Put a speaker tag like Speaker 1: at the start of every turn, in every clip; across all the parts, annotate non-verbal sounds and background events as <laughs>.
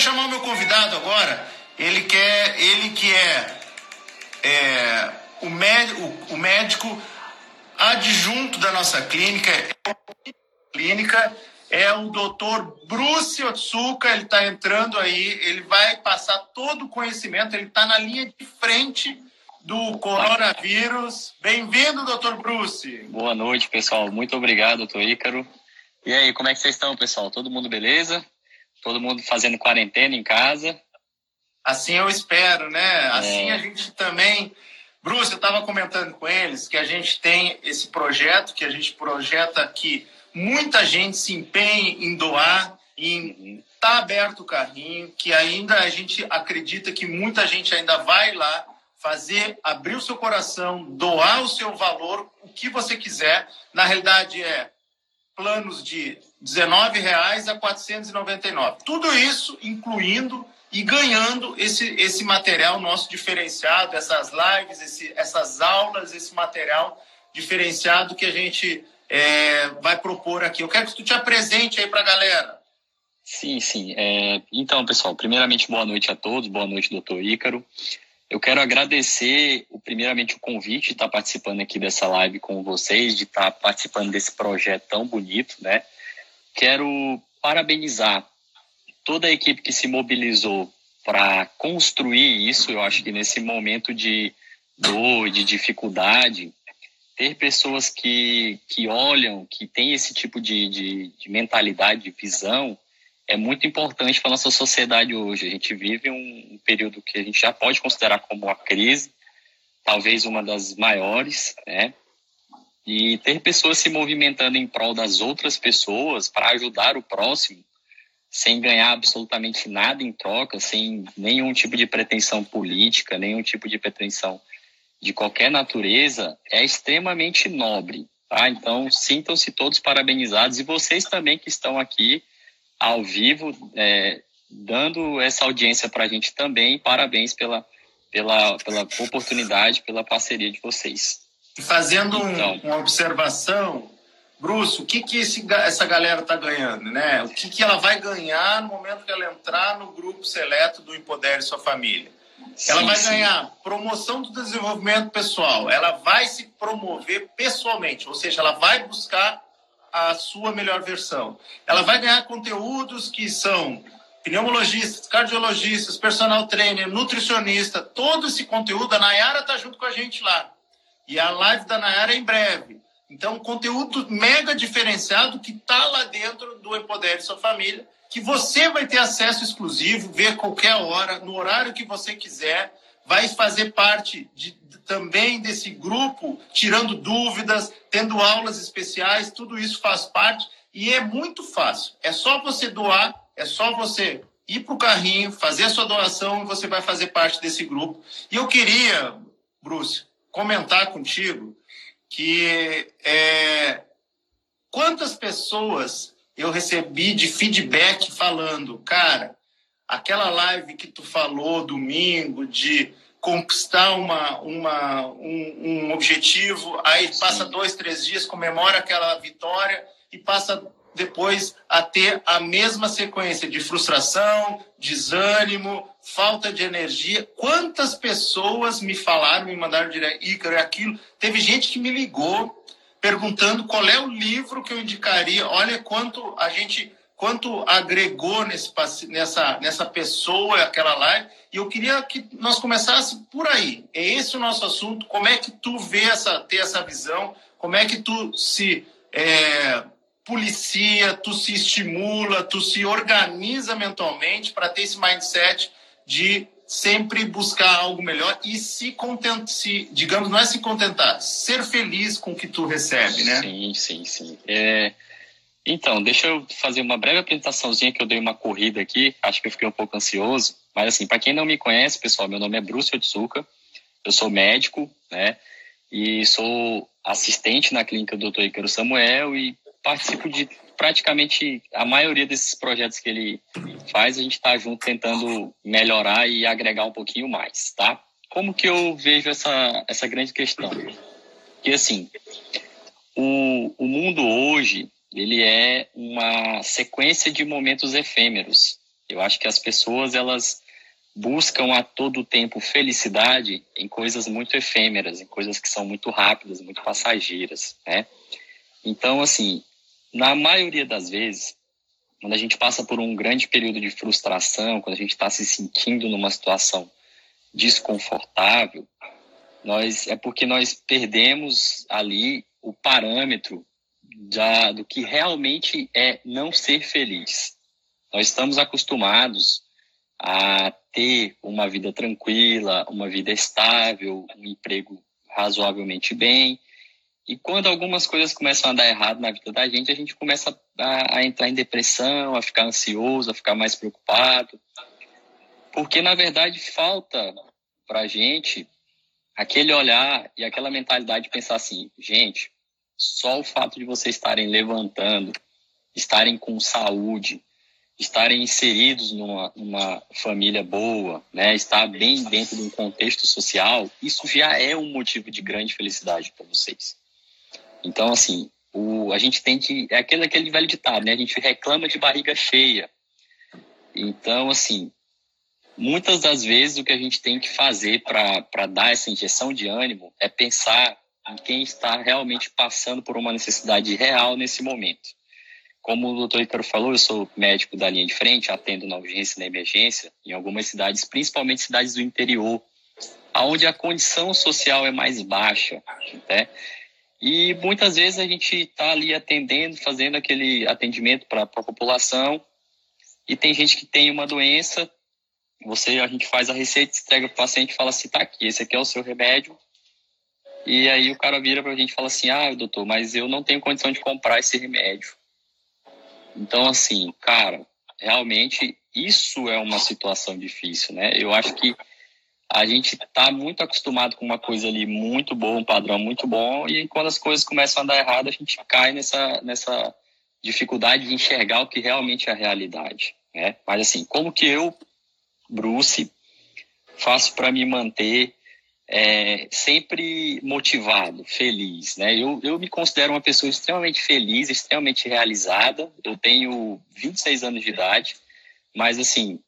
Speaker 1: chamar o meu convidado agora. Ele quer, ele que é, é o, o, o médico adjunto da nossa clínica, é clínica é o doutor Bruce Otsuka, ele está entrando aí, ele vai passar todo o conhecimento, ele está na linha de frente do coronavírus. Bem-vindo, doutor Bruce.
Speaker 2: Boa noite, pessoal. Muito obrigado, doutor Ícaro. E aí, como é que vocês estão, pessoal? Todo mundo beleza? Todo mundo fazendo quarentena em casa?
Speaker 1: Assim eu espero, né? Assim é. a gente também. Bruce, eu estava comentando com eles que a gente tem esse projeto, que a gente projeta aqui muita gente se empenha em doar, em tá aberto o carrinho, que ainda a gente acredita que muita gente ainda vai lá fazer, abrir o seu coração, doar o seu valor, o que você quiser. Na realidade é planos de R$ reais a 499. Tudo isso incluindo e ganhando esse, esse material nosso diferenciado, essas lives, esse, essas aulas, esse material diferenciado que a gente é, vai propor aqui. Eu quero que tu te apresente aí para a galera.
Speaker 2: Sim, sim. É, então, pessoal, primeiramente, boa noite a todos, boa noite, doutor Ícaro. Eu quero agradecer, primeiramente, o convite de estar participando aqui dessa live com vocês, de estar participando desse projeto tão bonito, né? Quero parabenizar toda a equipe que se mobilizou para construir isso. Eu acho que nesse momento de dor, de dificuldade, ter pessoas que, que olham, que têm esse tipo de, de, de mentalidade, de visão, é muito importante para a nossa sociedade hoje. A gente vive um, período que a gente já pode considerar como uma crise, talvez uma das maiores, né? E ter pessoas se movimentando em prol das outras pessoas para ajudar o próximo, sem ganhar absolutamente nada em troca, sem nenhum tipo de pretensão política, nenhum tipo de pretensão de qualquer natureza é extremamente nobre, tá? Então, sintam-se todos parabenizados e vocês também que estão aqui ao vivo, é, dando essa audiência para a gente também, parabéns pela, pela, pela oportunidade, pela parceria de vocês.
Speaker 1: E fazendo então, um, uma observação, Bruce, o que, que esse, essa galera está ganhando, né? O que, que ela vai ganhar no momento que ela entrar no grupo seleto do Empodere Sua Família? Ela vai sim. ganhar promoção do desenvolvimento pessoal, ela vai se promover pessoalmente, ou seja, ela vai buscar a sua melhor versão. Ela vai ganhar conteúdos que são pneumologistas, cardiologistas, personal trainer, nutricionista, todo esse conteúdo, a Nayara está junto com a gente lá. E a live da Nayara é em breve. Então, conteúdo mega diferenciado que está lá dentro do Empodere Sua Família que você vai ter acesso exclusivo, ver qualquer hora, no horário que você quiser, vai fazer parte de, também desse grupo, tirando dúvidas, tendo aulas especiais, tudo isso faz parte e é muito fácil. É só você doar, é só você ir para o carrinho, fazer a sua doação e você vai fazer parte desse grupo. E eu queria, Bruce, comentar contigo que é, quantas pessoas eu recebi de feedback falando, cara, aquela live que tu falou domingo de conquistar uma, uma, um, um objetivo, aí passa dois, três dias, comemora aquela vitória e passa depois a ter a mesma sequência de frustração, desânimo, falta de energia. Quantas pessoas me falaram, me mandaram direto, Ícaro, é aquilo. Teve gente que me ligou perguntando qual é o livro que eu indicaria. Olha quanto a gente quanto agregou nesse, nessa, nessa pessoa aquela live. E eu queria que nós começássemos por aí. É esse o nosso assunto. Como é que tu vê essa, ter essa visão? Como é que tu se é, policia, tu se estimula, tu se organiza mentalmente para ter esse mindset de sempre buscar algo melhor e se contentar, se, digamos, não é se contentar, ser feliz com o que tu recebe, né?
Speaker 2: Sim, sim, sim. É... Então, deixa eu fazer uma breve apresentaçãozinha que eu dei uma corrida aqui, acho que eu fiquei um pouco ansioso, mas assim, para quem não me conhece, pessoal, meu nome é Bruce Otsuka, eu sou médico, né, e sou assistente na clínica do Dr. Icaro Samuel e participo de praticamente a maioria desses projetos que ele faz, a gente está junto tentando melhorar e agregar um pouquinho mais, tá? Como que eu vejo essa, essa grande questão? Que assim, o, o mundo hoje, ele é uma sequência de momentos efêmeros. Eu acho que as pessoas elas buscam a todo tempo felicidade em coisas muito efêmeras, em coisas que são muito rápidas, muito passageiras, né? Então, assim, na maioria das vezes, quando a gente passa por um grande período de frustração, quando a gente está se sentindo numa situação desconfortável, nós é porque nós perdemos ali o parâmetro da, do que realmente é não ser feliz. Nós estamos acostumados a ter uma vida tranquila, uma vida estável, um emprego razoavelmente bem. E quando algumas coisas começam a dar errado na vida da gente, a gente começa a, a entrar em depressão, a ficar ansioso, a ficar mais preocupado. Porque, na verdade, falta para a gente aquele olhar e aquela mentalidade de pensar assim, gente, só o fato de vocês estarem levantando, estarem com saúde, estarem inseridos numa, numa família boa, né, estar bem dentro de um contexto social, isso já é um motivo de grande felicidade para vocês. Então, assim, o, a gente tem que. É aquele, aquele velho ditado, né? A gente reclama de barriga cheia. Então, assim, muitas das vezes o que a gente tem que fazer para dar essa injeção de ânimo é pensar em quem está realmente passando por uma necessidade real nesse momento. Como o doutor Icaro falou, eu sou médico da linha de frente, atendo na urgência e na emergência, em algumas cidades, principalmente cidades do interior, onde a condição social é mais baixa. Né? E muitas vezes a gente está ali atendendo, fazendo aquele atendimento para a população, e tem gente que tem uma doença, você a gente faz a receita, entrega para o paciente e fala assim, tá aqui, esse aqui é o seu remédio. E aí o cara vira para a gente e fala assim, ah, doutor, mas eu não tenho condição de comprar esse remédio. Então, assim, cara, realmente isso é uma situação difícil, né? Eu acho que a gente está muito acostumado com uma coisa ali muito boa, um padrão muito bom, e quando as coisas começam a dar errado, a gente cai nessa, nessa dificuldade de enxergar o que realmente é a realidade. Né? Mas assim, como que eu, Bruce, faço para me manter é, sempre motivado, feliz, né? Eu, eu me considero uma pessoa extremamente feliz, extremamente realizada. Eu tenho 26 anos de idade, mas assim,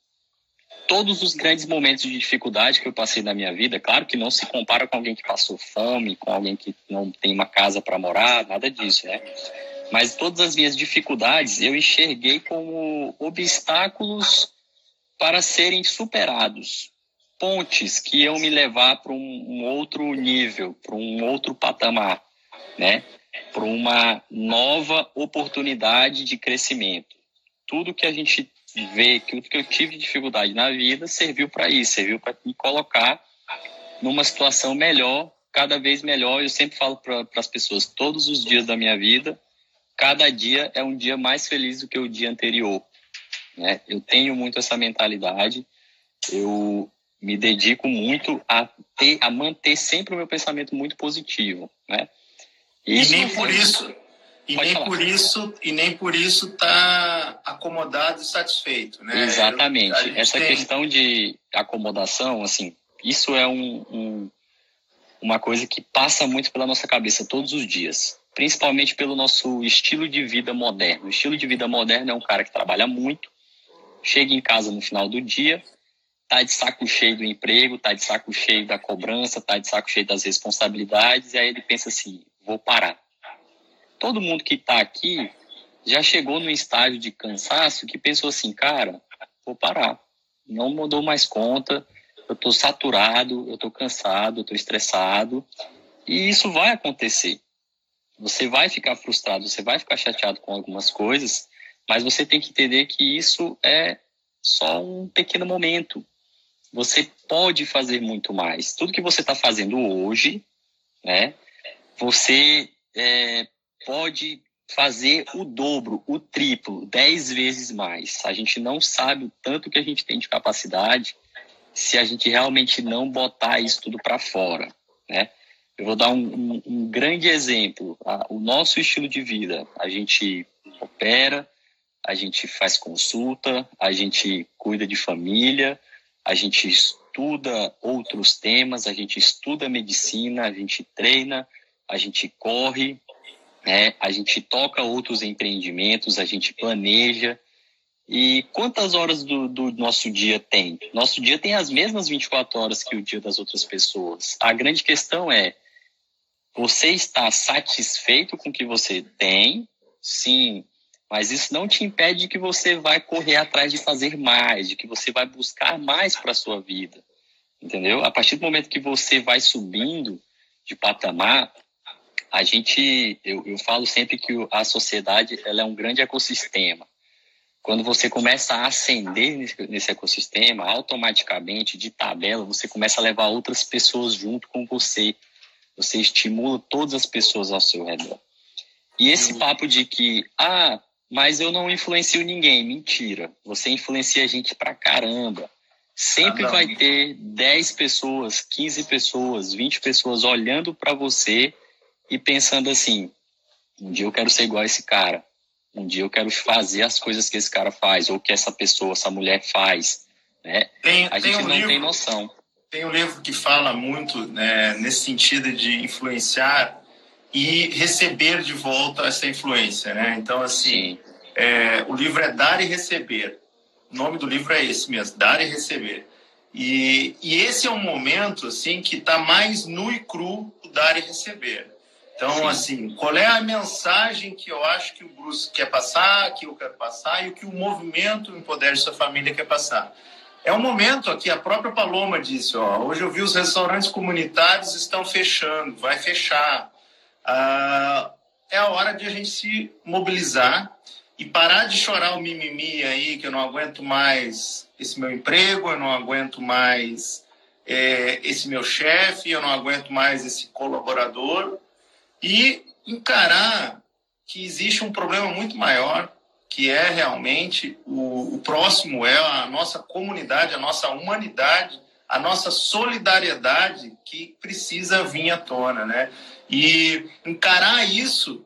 Speaker 2: todos os grandes momentos de dificuldade que eu passei na minha vida, claro que não se compara com alguém que passou fome, com alguém que não tem uma casa para morar, nada disso, né? Mas todas as minhas dificuldades eu enxerguei como obstáculos para serem superados pontes que iam me levar para um, um outro nível, para um outro patamar, né? Para uma nova oportunidade de crescimento. Tudo que a gente vê, tudo que eu tive de dificuldade na vida serviu para isso, serviu para me colocar numa situação melhor, cada vez melhor. Eu sempre falo para as pessoas, todos os dias da minha vida, cada dia é um dia mais feliz do que o dia anterior. Né? Eu tenho muito essa mentalidade. Eu me dedico muito a ter, a manter sempre o meu pensamento muito positivo, né?
Speaker 1: Isso, e nem por isso, e nem falar. por isso, e nem por isso tá acomodado e satisfeito, né?
Speaker 2: Exatamente. Eu, Essa tem... questão de acomodação, assim, isso é um, um, uma coisa que passa muito pela nossa cabeça todos os dias, principalmente pelo nosso estilo de vida moderno. O estilo de vida moderno é um cara que trabalha muito, chega em casa no final do dia, tá de saco cheio do emprego, tá de saco cheio da cobrança, tá de saco cheio das responsabilidades, e aí ele pensa assim, vou parar. Todo mundo que está aqui já chegou no estágio de cansaço que pensou assim, cara, vou parar. Não mudou mais conta, eu estou saturado, eu estou cansado, eu estou estressado, e isso vai acontecer. Você vai ficar frustrado, você vai ficar chateado com algumas coisas, mas você tem que entender que isso é só um pequeno momento você pode fazer muito mais. Tudo que você está fazendo hoje, né, você é, pode fazer o dobro, o triplo, dez vezes mais. A gente não sabe o tanto que a gente tem de capacidade se a gente realmente não botar isso tudo para fora, né? Eu vou dar um, um, um grande exemplo. o nosso estilo de vida, a gente opera, a gente faz consulta, a gente cuida de família, a gente estuda outros temas, a gente estuda medicina, a gente treina, a gente corre, né? a gente toca outros empreendimentos, a gente planeja. E quantas horas do, do, nosso dia tem? Nosso dia tem as mesmas 24 horas que o dia das outras pessoas. A grande questão é: você está satisfeito com o que você tem? Sim. Mas isso não te impede de que você vai correr atrás de fazer mais, de que você vai buscar mais para a sua vida. Entendeu? A partir do momento que você vai subindo de patamar, a gente, eu, eu falo sempre que a sociedade ela é um grande ecossistema. Quando você começa a ascender nesse, nesse ecossistema, automaticamente, de tabela, você começa a levar outras pessoas junto com você. Você estimula todas as pessoas ao seu redor. E esse papo de que, ah, mas eu não influencio ninguém, mentira. Você influencia a gente pra caramba. Sempre ah, vai ter 10 pessoas, 15 pessoas, 20 pessoas olhando para você e pensando assim: um dia eu quero ser igual a esse cara, um dia eu quero fazer as coisas que esse cara faz, ou que essa pessoa, essa mulher faz. Né? Tem, a gente um não livro, tem noção.
Speaker 1: Tem um livro que fala muito né, nesse sentido de influenciar e receber de volta essa influência. Né? Então, assim, é, o livro é Dar e Receber. O nome do livro é esse mesmo, Dar e Receber. E, e esse é um momento assim que está mais nu e cru o dar e receber. Então, Sim. assim, qual é a mensagem que eu acho que o Bruce quer passar, que eu quero passar e o que o movimento Empoder Sua Família quer passar? É um momento aqui, a própria Paloma disse, ó, hoje eu vi os restaurantes comunitários estão fechando, vai fechar. Ah, é a hora de a gente se mobilizar e parar de chorar o mimimi aí, que eu não aguento mais esse meu emprego, eu não aguento mais é, esse meu chefe, eu não aguento mais esse colaborador. E encarar que existe um problema muito maior, que é realmente o, o próximo, é a nossa comunidade, a nossa humanidade, a nossa solidariedade que precisa vir à tona, né? E encarar isso,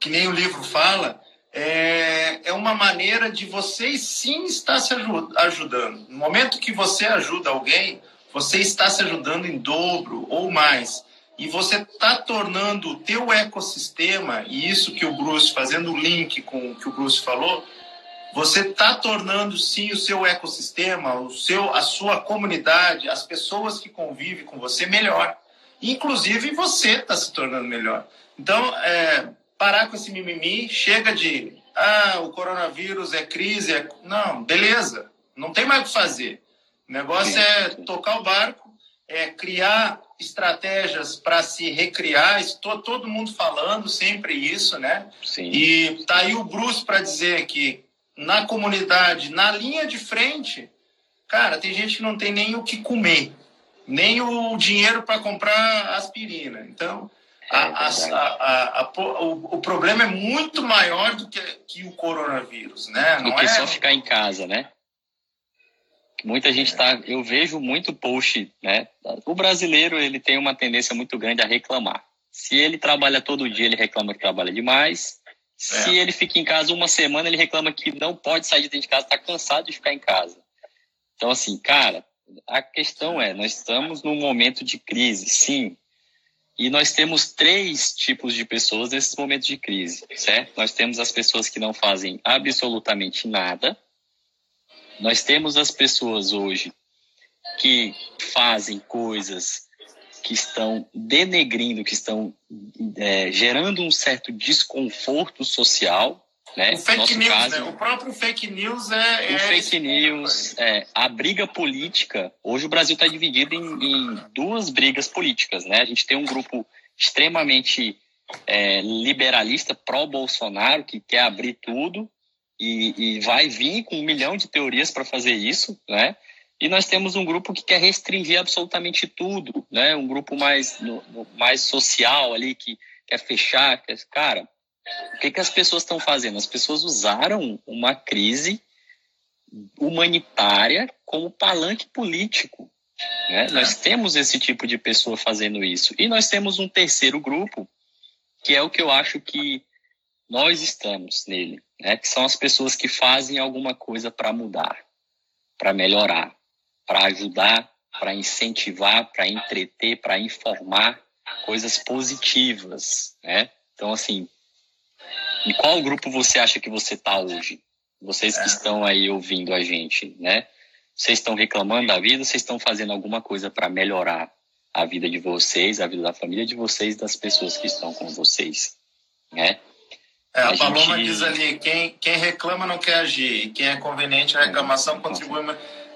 Speaker 1: que nem o livro fala, é, é uma maneira de você sim estar se ajudando. No momento que você ajuda alguém, você está se ajudando em dobro ou mais e você está tornando o teu ecossistema, e isso que o Bruce, fazendo o link com o que o Bruce falou, você está tornando sim o seu ecossistema, o seu, a sua comunidade, as pessoas que convivem com você melhor. Inclusive você está se tornando melhor. Então, é, parar com esse mimimi, chega de ah, o coronavírus é crise, é... não, beleza, não tem mais o que fazer. O negócio é tocar o barco, é criar estratégias para se recriar. Estou todo mundo falando sempre isso, né? Sim. E tá aí o Bruce para dizer que na comunidade, na linha de frente, cara, tem gente que não tem nem o que comer, nem o dinheiro para comprar aspirina. Então, é a, a, a, o, o, problema é muito maior do que, que o coronavírus, né?
Speaker 2: Não do que é... só ficar em casa, né? Muita gente está, eu vejo muito post, né? O brasileiro ele tem uma tendência muito grande a reclamar. Se ele trabalha todo dia, ele reclama que trabalha demais. Se é. ele fica em casa uma semana, ele reclama que não pode sair de dentro de casa, está cansado de ficar em casa. Então, assim, cara, a questão é, nós estamos num momento de crise, sim. E nós temos três tipos de pessoas nesses momentos de crise, certo? Nós temos as pessoas que não fazem absolutamente nada, nós temos as pessoas hoje que fazem coisas que estão denegrindo, que estão é, gerando um certo desconforto social. Né?
Speaker 1: O fake news, caso, né? O próprio fake news é.
Speaker 2: O é fake news, é, a briga política. Hoje o Brasil está dividido em, em, duas brigas políticas. Né? A gente tem um grupo extremamente é, liberalista, pró-Bolsonaro, que quer abrir tudo, e, e vai vir com um milhão de teorias para fazer isso, né? E nós temos um grupo que quer restringir absolutamente tudo, né? Um grupo mais, no, no, mais social ali, que quer fechar. Quer... Cara, o que, que as pessoas estão fazendo? As pessoas usaram uma crise humanitária como palanque político. Né? É. Nós temos esse tipo de pessoa fazendo isso. E nós temos um terceiro grupo, que é o que eu acho que nós estamos nele, né? que são as pessoas que fazem alguma coisa para mudar, para melhorar, para ajudar, para incentivar, para entreter, para informar coisas positivas. Né? Então, assim, em qual grupo você acha que você está hoje? Vocês que é. estão aí ouvindo a gente, né? Vocês estão reclamando da vida, vocês estão fazendo alguma coisa para melhorar a vida de vocês, a vida da família de vocês, das pessoas que estão com vocês, né?
Speaker 1: É, a, a Paloma gente... diz ali, quem, quem reclama não quer agir, quem é conveniente a reclamação contribui...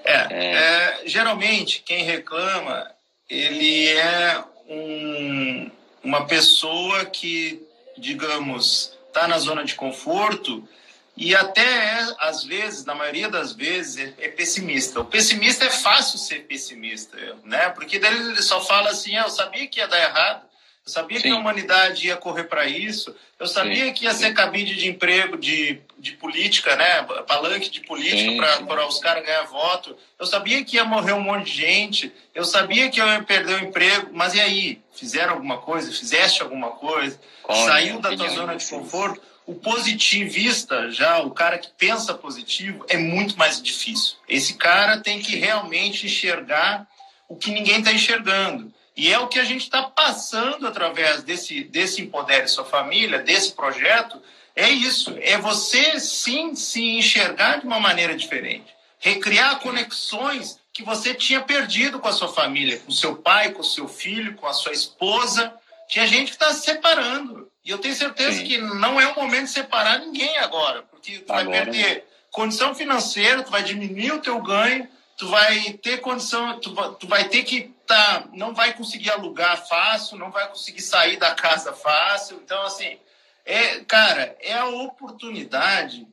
Speaker 1: É, é. é, geralmente, quem reclama, ele é um, uma pessoa que, digamos, está na zona de conforto e até é, às vezes, na maioria das vezes, é, é, pessimista. O pessimista é fácil ser pessimista, né? Porque daí ele só fala assim: ah, eu sabia que ia dar errado, eu sabia Sim. que a humanidade ia correr para isso, eu sabia Sim. que ia ser cabide de emprego, de, de política, né? Palanque de política para os caras ganhar voto. Eu sabia que ia morrer um monte de gente, eu sabia que eu ia perder o emprego, mas e aí? Fizeram alguma coisa? Fizeste alguma coisa? Saiu da tua zona de conforto? O positivista, já o cara que pensa positivo, é muito mais difícil. Esse cara tem que realmente enxergar o que ninguém está enxergando. E é o que a gente está passando através desse, desse Empodere Sua Família, desse projeto. É isso. É você sim se enxergar de uma maneira diferente. Recriar conexões que você tinha perdido com a sua família, com seu pai, com o seu filho, com a sua esposa. Tinha gente que está se separando. E eu tenho certeza Sim. que não é o momento de separar ninguém agora, porque tu agora, vai perder condição financeira, tu vai diminuir o teu ganho, tu vai ter condição, tu, tu vai ter que tá, não vai conseguir alugar fácil, não vai conseguir sair da casa fácil. Então, assim, é, cara, é a oportunidade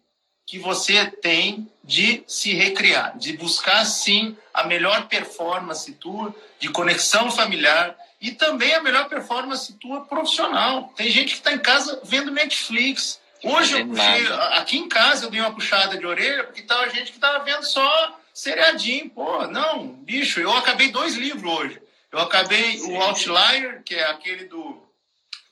Speaker 1: que você tem de se recriar, de buscar sim a melhor performance tua de conexão familiar, e também a melhor performance tua profissional. Tem gente que está em casa vendo Netflix. Hoje eu puxei, aqui em casa eu dei uma puxada de orelha, porque tava gente que estava vendo só seriadinho. Pô, não, bicho, eu acabei dois livros hoje. Eu acabei Sim. o Outlier, que é aquele do.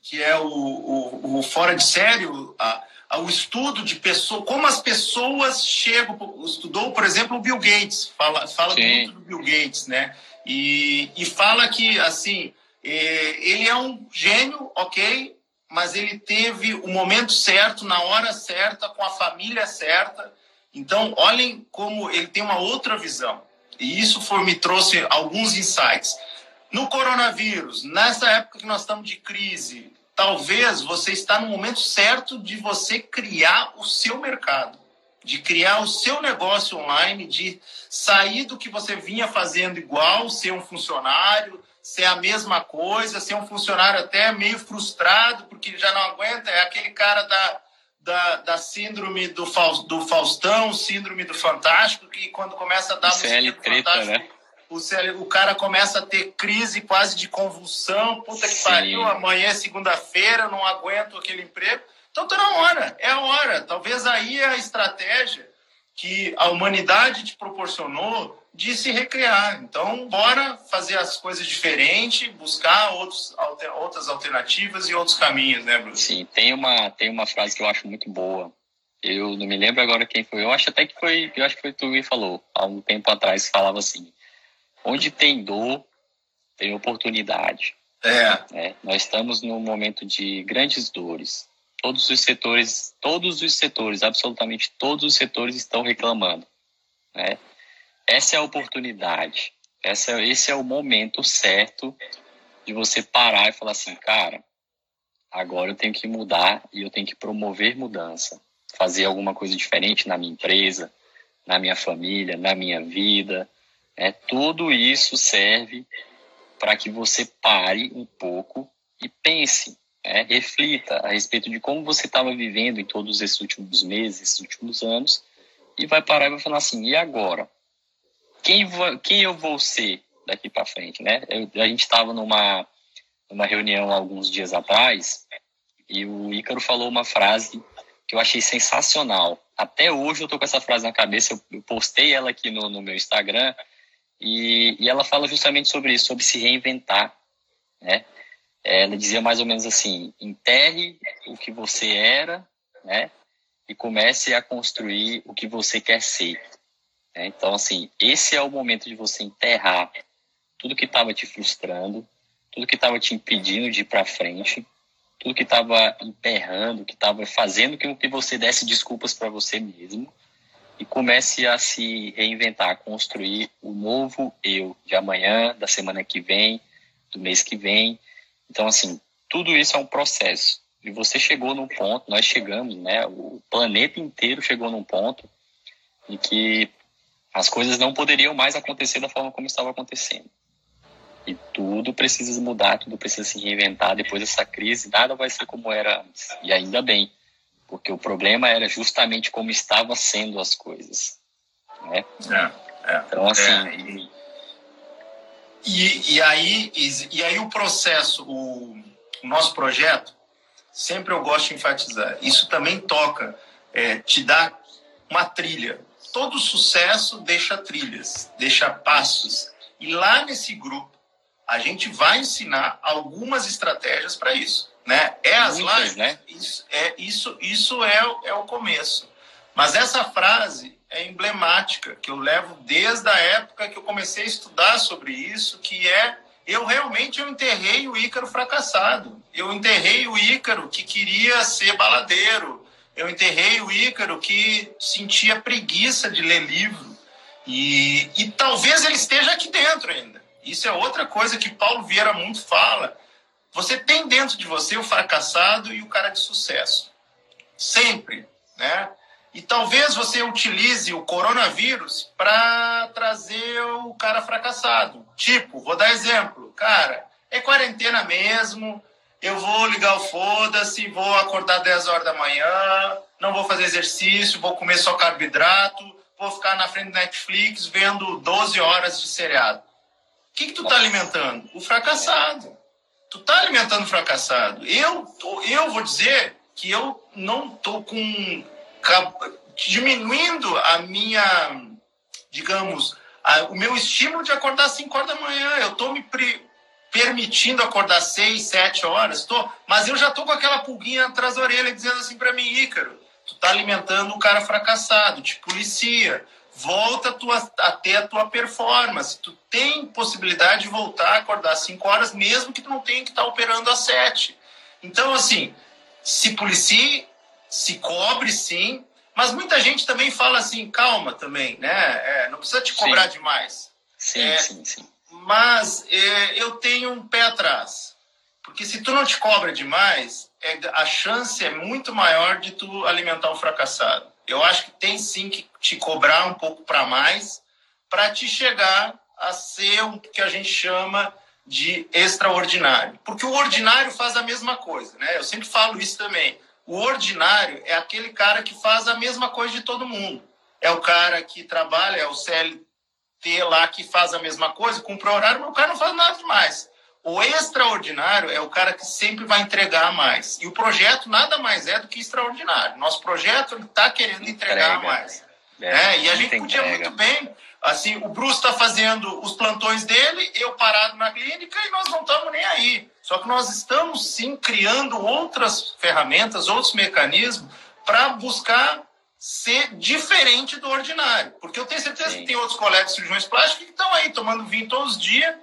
Speaker 1: que é o, o, o fora de sério, a, a, o estudo de pessoas, como as pessoas chegam. Estudou, por exemplo, o Bill Gates, fala, fala muito do Bill Gates, né? E, e fala que, assim, é, ele é um gênio, ok, mas ele teve o momento certo, na hora certa, com a família certa. Então, olhem como ele tem uma outra visão. E isso foi, me trouxe alguns insights. No coronavírus, nessa época que nós estamos de crise, talvez você está no momento certo de você criar o seu mercado de criar o seu negócio online, de sair do que você vinha fazendo igual, ser um funcionário, ser a mesma coisa, ser um funcionário até meio frustrado, porque já não aguenta, é aquele cara da, da, da síndrome do, do Faustão, síndrome do Fantástico, que quando começa a dar
Speaker 2: CL treta, né?
Speaker 1: O, CL, o cara começa a ter crise quase de convulsão, puta que Sim. pariu, amanhã é segunda-feira, não aguento aquele emprego. Então está na hora, é a hora. Talvez aí é a estratégia que a humanidade te proporcionou de se recriar. Então, bora fazer as coisas diferentes, buscar outros, alter, outras alternativas e outros caminhos, né, Bruno?
Speaker 2: Sim, tem uma, tem uma frase que eu acho muito boa. Eu não me lembro agora quem foi. Eu acho até que foi, eu acho que foi tu que falou. Há um tempo atrás falava assim: onde tem dor, tem oportunidade.
Speaker 1: É.
Speaker 2: é. Nós estamos num momento de grandes dores todos os setores, todos os setores, absolutamente todos os setores estão reclamando. Né? Essa é a oportunidade, essa, esse é o momento certo de você parar e falar assim, cara, agora eu tenho que mudar e eu tenho que promover mudança, fazer alguma coisa diferente na minha empresa, na minha família, na minha vida. Né? Tudo isso serve para que você pare um pouco e pense é, reflita a respeito de como você estava vivendo em todos esses últimos meses, esses últimos anos, e vai parar e vai falar assim: e agora? Quem, vou, quem eu vou ser daqui para frente? Né? Eu, a gente estava numa, numa reunião alguns dias atrás e o Ícaro falou uma frase que eu achei sensacional. Até hoje eu tô com essa frase na cabeça, eu, eu postei ela aqui no, no meu Instagram e, e ela fala justamente sobre isso, sobre se reinventar. Né? ela dizia mais ou menos assim: enterre o que você era, né? E comece a construir o que você quer ser. Né? Então, assim, esse é o momento de você enterrar tudo que estava te frustrando, tudo que estava te impedindo de ir para frente, tudo que estava emperrando, que estava fazendo com que você desse desculpas para você mesmo, e comece a se reinventar, a construir o novo eu de amanhã, da semana que vem, do mês que vem. Então, assim, tudo isso é um processo. E você chegou num ponto, nós chegamos, né? O planeta inteiro chegou num ponto em que as coisas não poderiam mais acontecer da forma como estava acontecendo. E tudo precisa mudar, tudo precisa se reinventar depois dessa crise, nada vai ser como era antes. E ainda bem, porque o problema era justamente como estavam sendo as coisas. Né?
Speaker 1: É, é, então, assim. É, e, e, aí, e, e, aí o processo, o, o, nosso projeto, sempre eu gosto de enfatizar, isso também toca, é, te dá uma trilha. Todo sucesso deixa trilhas, deixa passos. E lá nesse grupo, a gente vai ensinar algumas estratégias para isso. Né? É as Muitas, lives, né? Isso, é, isso, isso é, é o começo. Mas essa frase é emblemática, que eu levo desde a época que eu comecei a estudar sobre isso, que é eu realmente eu enterrei o Ícaro fracassado. Eu enterrei o Ícaro que queria ser baladeiro. Eu enterrei o Ícaro que sentia preguiça de ler livro. E, e talvez ele esteja aqui dentro ainda. Isso é outra coisa que Paulo Vieira muito fala. Você tem dentro de você o fracassado e o cara de sucesso. Sempre, né? E talvez você utilize o coronavírus para trazer o cara fracassado. Tipo, vou dar exemplo. Cara, é quarentena mesmo, eu vou ligar o foda-se, vou acordar 10 horas da manhã, não vou fazer exercício, vou comer só carboidrato, vou ficar na frente do Netflix vendo 12 horas de seriado. O que, que tu tá alimentando? O fracassado. Tu tá alimentando o fracassado. Eu, eu vou dizer que eu não tô com diminuindo a minha, digamos, a, o meu estímulo de acordar às 5 horas da manhã. Eu tô me pre, permitindo acordar 6, 7 horas, tô, mas eu já tô com aquela pulguinha atrás da orelha dizendo assim para mim, Ícaro, tu tá alimentando o cara fracassado, te policia volta a, tua, a ter a tua performance. Tu tem possibilidade de voltar a acordar às 5 horas, mesmo que tu não tenha que estar tá operando às 7. Então, assim, se policie, se cobre sim, mas muita gente também fala assim, calma também, né? É, não precisa te cobrar sim. demais.
Speaker 2: Sim, é, sim, sim.
Speaker 1: Mas é, eu tenho um pé atrás. Porque se tu não te cobra demais, é, a chance é muito maior de tu alimentar um fracassado. Eu acho que tem sim que te cobrar um pouco para mais para te chegar a ser o que a gente chama de extraordinário. Porque o ordinário faz a mesma coisa, né? Eu sempre falo isso também. O ordinário é aquele cara que faz a mesma coisa de todo mundo. É o cara que trabalha, é o CLT lá que faz a mesma coisa, cumpre o horário, mas o cara não faz nada demais. O extraordinário é o cara que sempre vai entregar mais. E o projeto nada mais é do que extraordinário. Nosso projeto está querendo entregar Entrega. mais. É, é, e a gente podia entrega. muito bem. Assim, o Bruce está fazendo os plantões dele, eu parado na clínica e nós não estamos nem aí. Só que nós estamos sim criando outras ferramentas, outros mecanismos para buscar ser diferente do ordinário. Porque eu tenho certeza sim. que tem outros colegas de cirurgiões plásticos que estão aí tomando vinho todos os dias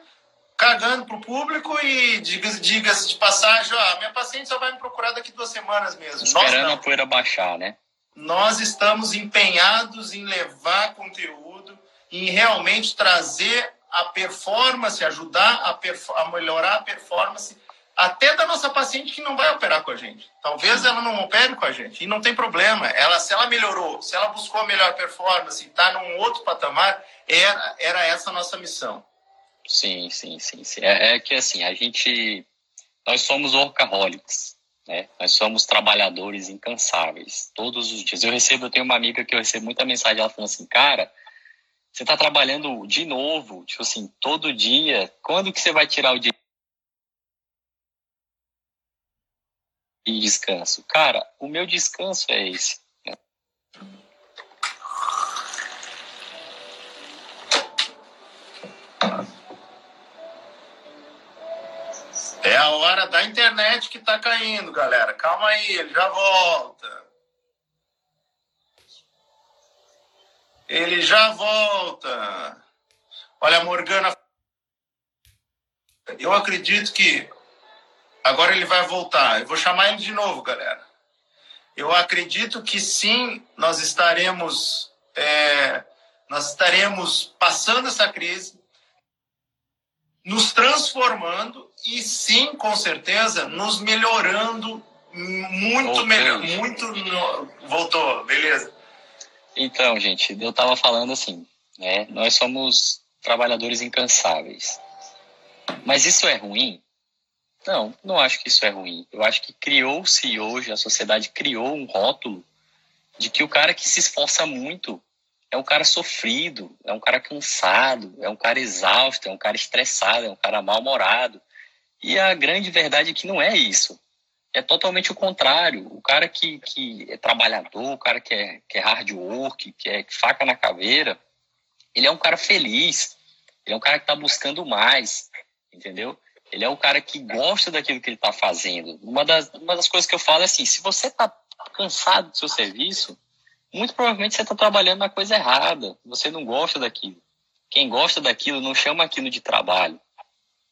Speaker 1: cagando para o público e diga-se diga de passagem, ó, minha paciente só vai me procurar daqui duas semanas mesmo.
Speaker 2: Esperando a poeira baixar, né?
Speaker 1: Nós estamos empenhados em levar conteúdo, em realmente trazer a performance, ajudar a, perf a melhorar a performance até da nossa paciente que não vai operar com a gente. Talvez ela não opere com a gente e não tem problema. Ela, se ela melhorou, se ela buscou a melhor performance, está num outro patamar, era, era essa a nossa missão.
Speaker 2: Sim, sim, sim. sim. É, é, que assim, a gente. Nós somos workaholics, né? Nós somos trabalhadores incansáveis, todos os dias. Eu recebo, eu tenho uma amiga que eu recebo muita mensagem, ela falando assim, cara, você tá trabalhando de novo, tipo assim, todo dia, quando que você vai tirar o dia de descanso? Cara, o meu descanso é esse.
Speaker 1: É a hora da internet que tá caindo, galera. Calma aí, ele já volta. Ele já volta. Olha, Morgana. Eu acredito que agora ele vai voltar. Eu vou chamar ele de novo, galera. Eu acredito que sim, nós estaremos é, nós estaremos passando essa crise, nos transformando e sim, com certeza, nos melhorando muito melhor, muito no... voltou, beleza?
Speaker 2: Então, gente, eu estava falando assim, né? Nós somos trabalhadores incansáveis. Mas isso é ruim? Não, não acho que isso é ruim. Eu acho que criou-se hoje, a sociedade criou um rótulo de que o cara que se esforça muito é um cara sofrido, é um cara cansado, é um cara exausto, é um cara estressado, é um cara mal-humorado. E a grande verdade é que não é isso. É totalmente o contrário. O cara que, que é trabalhador, o cara que é, que é hard work, que é faca na caveira, ele é um cara feliz. Ele é um cara que está buscando mais, entendeu? Ele é um cara que gosta daquilo que ele está fazendo. Uma das, uma das coisas que eu falo é assim: se você está cansado do seu serviço, muito provavelmente você está trabalhando na coisa errada. Você não gosta daquilo. Quem gosta daquilo não chama aquilo de trabalho.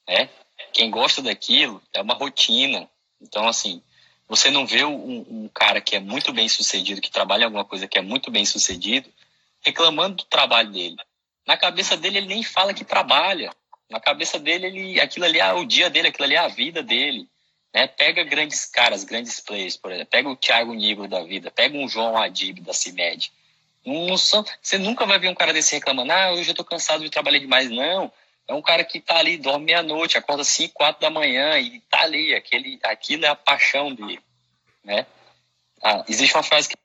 Speaker 2: Né? Quem gosta daquilo é uma rotina. Então, assim, você não vê um, um, cara que é muito bem sucedido, que trabalha em alguma coisa que é muito bem sucedido, reclamando do trabalho dele. Na cabeça dele, ele nem fala que trabalha. Na cabeça dele, ele, aquilo ali é o dia dele, aquilo ali é a vida dele. Né? Pega grandes caras, grandes players, por exemplo. Pega o Thiago Nigro da vida, pega um João Adib da CIMED. Não são, você nunca vai ver um cara desse reclamando, ah, hoje eu tô cansado de trabalhar demais. Não, é um cara que tá ali, dorme meia-noite, acorda 5, 4 da manhã e tá ali. Aquele, aquilo é a paixão dele, né? Ah, existe uma frase que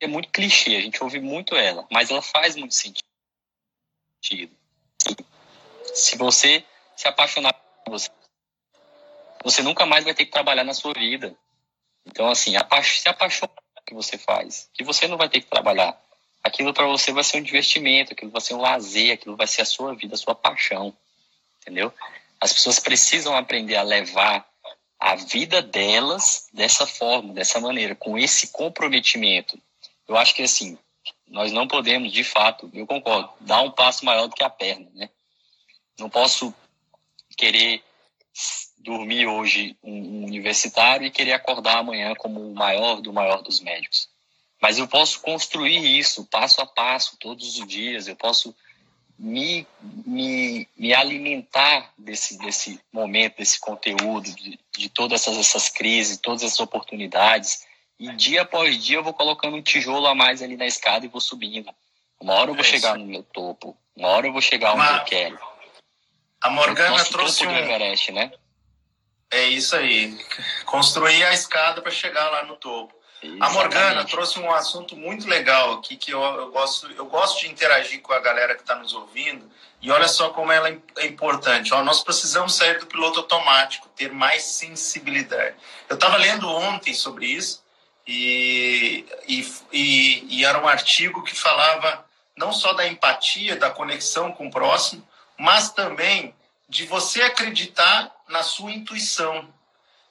Speaker 2: é muito clichê, a gente ouve muito ela, mas ela faz muito sentido. Se você se apaixonar por você, você nunca mais vai ter que trabalhar na sua vida. Então, assim, se apaixone que você faz, que você não vai ter que trabalhar. Aquilo para você vai ser um divertimento, aquilo vai ser um lazer, aquilo vai ser a sua vida, a sua paixão. Entendeu? As pessoas precisam aprender a levar a vida delas dessa forma, dessa maneira, com esse comprometimento. Eu acho que, assim, nós não podemos, de fato, eu concordo, dar um passo maior do que a perna, né? Não posso querer dormir hoje um, universitário e querer acordar amanhã como o maior do maior dos médicos. Mas eu posso construir isso passo a passo, todos os dias. Eu posso me, me, me alimentar desse, desse momento, desse conteúdo, de, de todas essas, essas crises, todas essas oportunidades. E dia após dia eu vou colocando um tijolo a mais ali na escada e vou subindo. Uma hora eu vou é chegar no meu topo, uma hora eu vou chegar onde Mas, eu quero.
Speaker 1: A Morgana trouxe um...
Speaker 2: Everest, né?
Speaker 1: É isso aí. Construir a escada para chegar lá no topo. Exatamente. A Morgana trouxe um assunto muito legal aqui que eu, eu, gosto, eu gosto de interagir com a galera que está nos ouvindo. E olha só como ela é importante. Ó, nós precisamos sair do piloto automático, ter mais sensibilidade. Eu estava lendo ontem sobre isso e, e, e, e era um artigo que falava não só da empatia, da conexão com o próximo, mas também de você acreditar na sua intuição.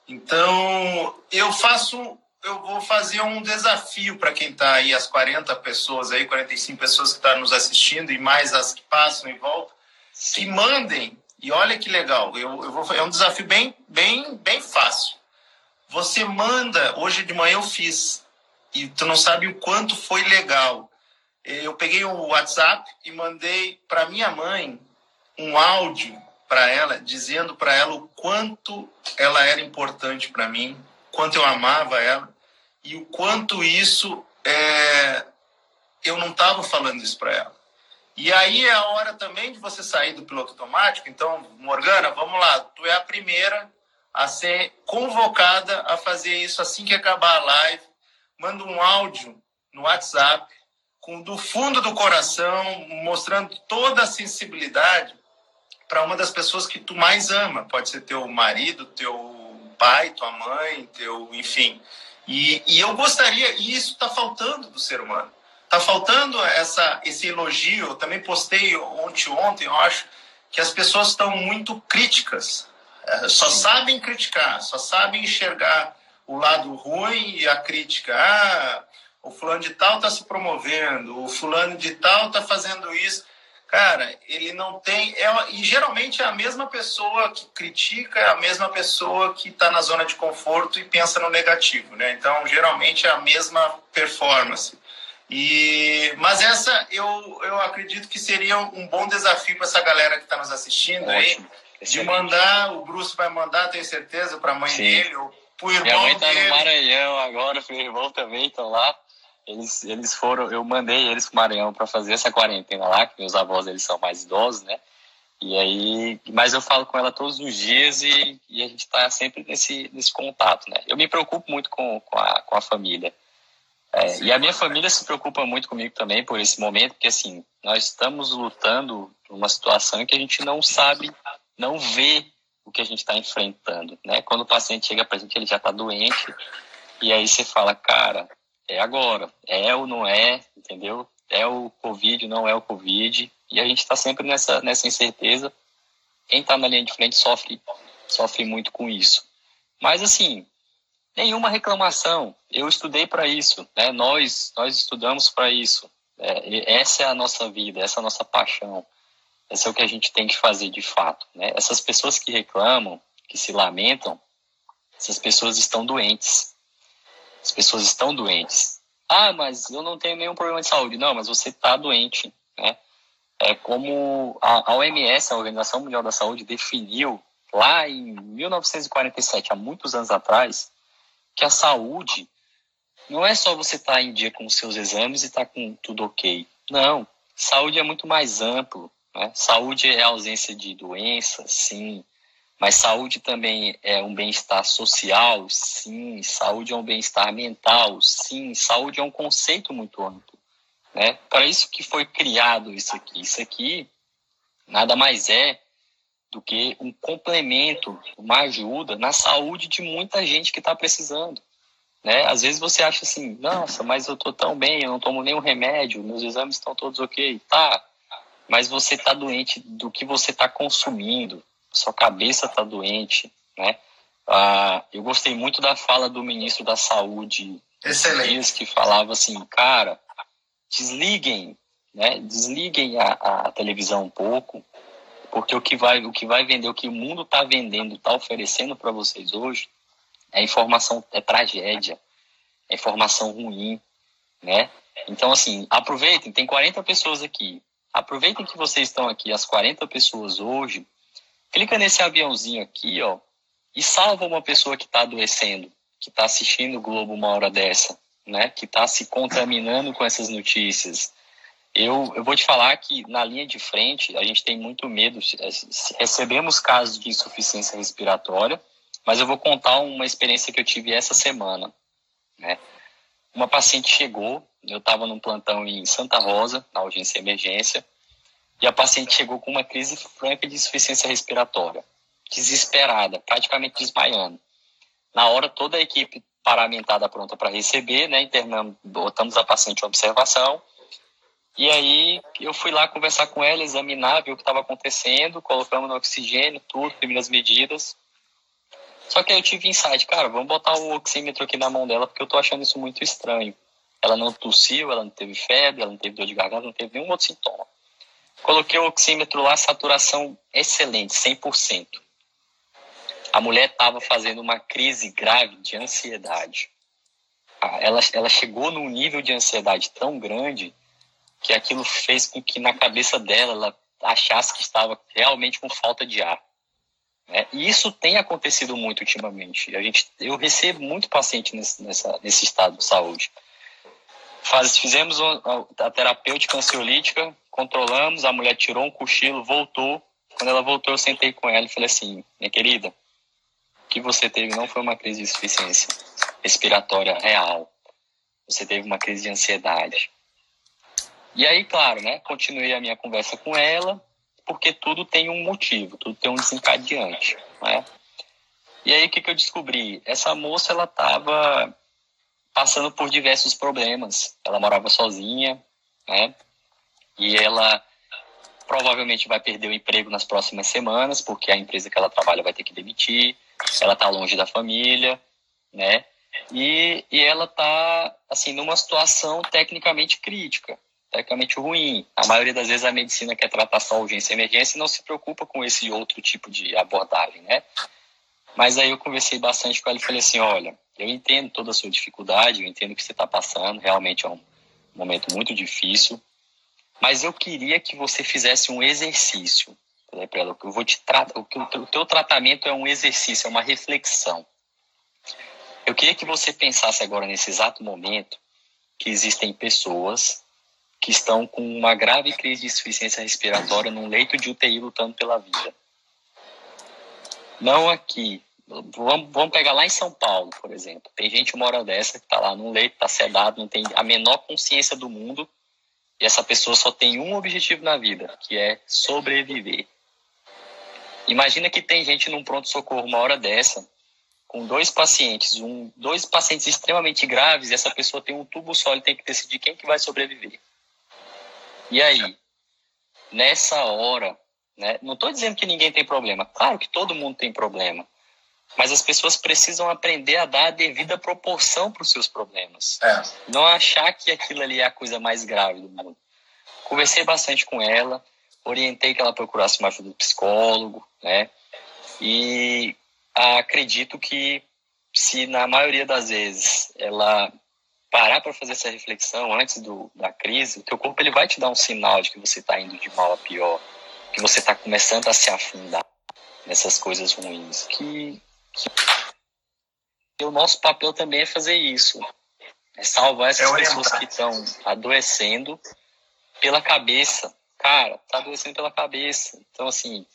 Speaker 1: Então, eu faço, eu vou fazer um desafio para quem está aí, as 40 pessoas aí, 45 pessoas que estão tá nos assistindo e mais as que passam e voltam, que mandem, e olha que legal, eu, eu vou, é um desafio bem, bem, bem fácil. Você manda, hoje de manhã eu fiz, e tu não sabe o quanto foi legal. Eu peguei o WhatsApp e mandei para minha mãe um áudio para ela, dizendo para ela o quanto ela era importante para mim, quanto eu amava ela e o quanto isso é, eu não estava falando isso para ela. E aí é a hora também de você sair do piloto automático. Então, Morgana, vamos lá, tu é a primeira a ser convocada a fazer isso assim que acabar a live. Manda um áudio no WhatsApp com do fundo do coração, mostrando toda a sensibilidade para uma das pessoas que tu mais ama. Pode ser teu marido, teu pai, tua mãe, teu, enfim. E, e eu gostaria, e isso está faltando do ser humano. Está faltando essa, esse elogio. Eu também postei ontem, ontem, eu acho, que as pessoas estão muito críticas. É, só sabem criticar, só sabem enxergar o lado ruim e a crítica. Ah, o fulano de tal está se promovendo, o fulano de tal está fazendo isso cara, ele não tem. É, e geralmente é a mesma pessoa que critica, é a mesma pessoa que está na zona de conforto e pensa no negativo, né? Então, geralmente é a mesma performance. E, mas essa eu, eu acredito que seria um bom desafio para essa galera que está nos assistindo Ótimo. aí, Excelente. de mandar, o Bruce vai mandar, tenho certeza, para a mãe Sim. dele, ou para o irmão Minha mãe está
Speaker 2: no Maranhão agora, <laughs> meu irmão também estão lá. Eles, eles foram, eu mandei eles para o Maranhão para fazer essa quarentena lá, que meus avós eles são mais idosos, né? E aí, mas eu falo com ela todos os dias e, e a gente está sempre nesse, nesse contato, né? Eu me preocupo muito com, com, a, com a família. É, e a minha família se preocupa muito comigo também por esse momento, porque assim, nós estamos lutando numa situação que a gente não sabe, não vê o que a gente está enfrentando, né? Quando o paciente chega para a gente, ele já está doente, e aí você fala, cara, é agora, é ou não é, entendeu? É o Covid, não é o Covid, e a gente está sempre nessa, nessa incerteza. Quem está na linha de frente sofre, sofre muito com isso. Mas, assim, nenhuma reclamação. Eu estudei para isso, né? nós, nós estudamos para isso. É, essa é a nossa vida, essa é a nossa paixão. Essa é o que a gente tem que fazer de fato. Né? Essas pessoas que reclamam, que se lamentam, essas pessoas estão doentes. As pessoas estão doentes. Ah, mas eu não tenho nenhum problema de saúde. Não, mas você está doente. Né? é como a, OMS, a Organização Mundial da Saúde, definiu lá em 1947, há muitos anos atrás, que a saúde não é só você estar tá em dia com os seus exames e estar tá com tudo ok. Não, saúde é muito mais amplo. Né? Saúde é a ausência de doença, sim. Mas saúde também é um bem-estar social, sim. Saúde é um bem-estar mental, sim. Saúde é um conceito muito amplo. Né? Para isso que foi criado isso aqui. Isso aqui nada mais é do que um complemento, uma ajuda na saúde de muita gente que está precisando. Né? Às vezes você acha assim, nossa, mas eu estou tão bem, eu não tomo nenhum remédio, meus exames estão todos ok. Tá, mas você está doente do que você está consumindo, sua cabeça está doente. Né? Ah, eu gostei muito da fala do ministro da Saúde,
Speaker 1: Excelente.
Speaker 2: que falava assim, cara, desliguem, né? Desliguem a, a televisão um pouco, porque o que vai, o que vai vender, o que o mundo está vendendo, está oferecendo para vocês hoje, é informação, é tragédia, é informação ruim, né? Então, assim, aproveitem, tem 40 pessoas aqui. Aproveitem que vocês estão aqui, as 40 pessoas hoje. Clica nesse aviãozinho aqui, ó, e salva uma pessoa que está adoecendo, que está assistindo o Globo uma hora dessa né, que está se contaminando com essas notícias. Eu, eu vou te falar que na linha de frente a gente tem muito medo. Recebemos casos de insuficiência respiratória, mas eu vou contar uma experiência que eu tive essa semana. Né? Uma paciente chegou, eu estava num plantão em Santa Rosa, na urgência emergência, e a paciente chegou com uma crise franca de insuficiência respiratória, desesperada, praticamente desmaiando. Na hora, toda a equipe paramentada pronta para receber, né? Botamos a paciente em observação. E aí eu fui lá conversar com ela, examinar, ver o que estava acontecendo, colocamos no oxigênio, tudo, primeiras medidas. Só que aí eu tive insight, cara, vamos botar o oxímetro aqui na mão dela, porque eu tô achando isso muito estranho. Ela não tossiu, ela não teve febre, ela não teve dor de garganta, não teve nenhum outro sintoma. Coloquei o oxímetro lá, saturação excelente, 100% a mulher estava fazendo uma crise grave de ansiedade. Ah, ela, ela chegou num nível de ansiedade tão grande que aquilo fez com que na cabeça dela ela achasse que estava realmente com falta de ar. Né? E isso tem acontecido muito ultimamente. A gente, eu recebo muito paciente nesse, nessa, nesse estado de saúde. Faz, fizemos a terapêutica ansiolítica, controlamos, a mulher tirou um cochilo, voltou. Quando ela voltou, eu sentei com ela e falei assim, minha querida, que você teve não foi uma crise de insuficiência respiratória real. Você teve uma crise de ansiedade. E aí, claro, né? Continuei a minha conversa com ela, porque tudo tem um motivo, tudo tem um desencadeante, né? E aí, o que, que eu descobri? Essa moça, ela estava passando por diversos problemas. Ela morava sozinha, né? E ela provavelmente vai perder o emprego nas próximas semanas, porque a empresa que ela trabalha vai ter que demitir ela está longe da família, né? E, e ela está, assim, numa situação tecnicamente crítica, tecnicamente ruim. A maioria das vezes a medicina quer tratar só urgência e emergência e não se preocupa com esse outro tipo de abordagem, né? Mas aí eu conversei bastante com ela e falei assim, olha, eu entendo toda a sua dificuldade, eu entendo o que você está passando, realmente é um momento muito difícil, mas eu queria que você fizesse um exercício. Falei para ela, eu vou te tratar, o teu tratamento é um exercício, é uma reflexão. Eu queria que você pensasse agora nesse exato momento que existem pessoas que estão com uma grave crise de insuficiência respiratória num leito de UTI lutando pela vida. Não aqui. Vamos, pegar lá em São Paulo, por exemplo. Tem gente hora dessa que está lá num leito, está sedado, não tem a menor consciência do mundo e essa pessoa só tem um objetivo na vida, que é sobreviver. Imagina que tem gente num pronto-socorro uma hora dessa, com dois pacientes, um, dois pacientes extremamente graves, e essa pessoa tem um tubo só, ele tem que decidir quem que vai sobreviver. E aí, nessa hora, né, não estou dizendo que ninguém tem problema, claro que todo mundo tem problema, mas as pessoas precisam aprender a dar a devida proporção para os seus problemas. É. Não achar que aquilo ali é a coisa mais grave do mundo. Conversei bastante com ela, orientei que ela procurasse uma ajuda do psicólogo, né? E acredito que se na maioria das vezes ela parar para fazer essa reflexão antes do, da crise, o teu corpo ele vai te dar um sinal de que você está indo de mal a pior, que você está começando a se afundar nessas coisas ruins, que, que o nosso papel também é fazer isso, é salvar essas é pessoas que estão adoecendo pela cabeça, cara, tá adoecendo pela cabeça. Então assim,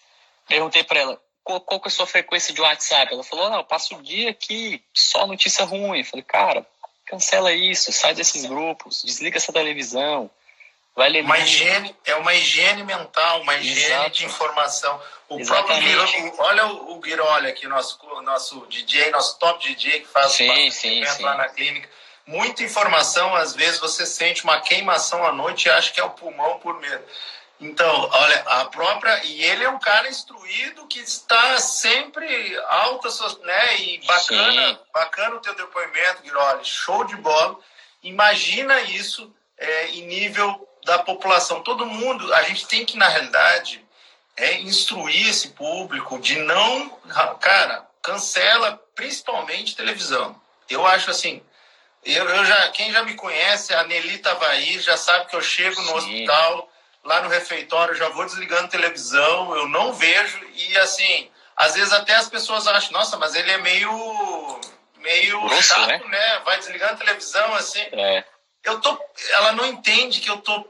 Speaker 2: perguntei para ela qual, qual que é a sua frequência de WhatsApp? Ela falou, não, eu passo o dia aqui, só notícia ruim. Eu falei, cara, cancela isso, sai desses grupos, desliga essa televisão,
Speaker 1: uma higiene É uma higiene mental, uma higiene Exato. de informação. O Exatamente. próprio olha o, o Guiroli aqui, nosso, nosso DJ, nosso top DJ que faz
Speaker 2: sim, sim, sim.
Speaker 1: lá na clínica. Muita informação, às vezes você sente uma queimação à noite e acha que é o pulmão por medo. Então, olha, a própria. E ele é um cara instruído que está sempre alta, né? E bacana, Sim. bacana o teu depoimento, Guilherme. Show de bola. Imagina isso é, em nível da população. Todo mundo, a gente tem que, na realidade, é instruir esse público de não. Cara, cancela principalmente televisão. Eu acho assim. Eu, eu já, quem já me conhece, a Nelita Tavaí, já sabe que eu chego no Sim. hospital lá no refeitório, já vou desligando televisão, eu não vejo e assim, às vezes até as pessoas acham, nossa, mas ele é meio meio Grosso, chato, né? né? Vai desligando a televisão assim. É. Eu tô, ela não entende que eu tô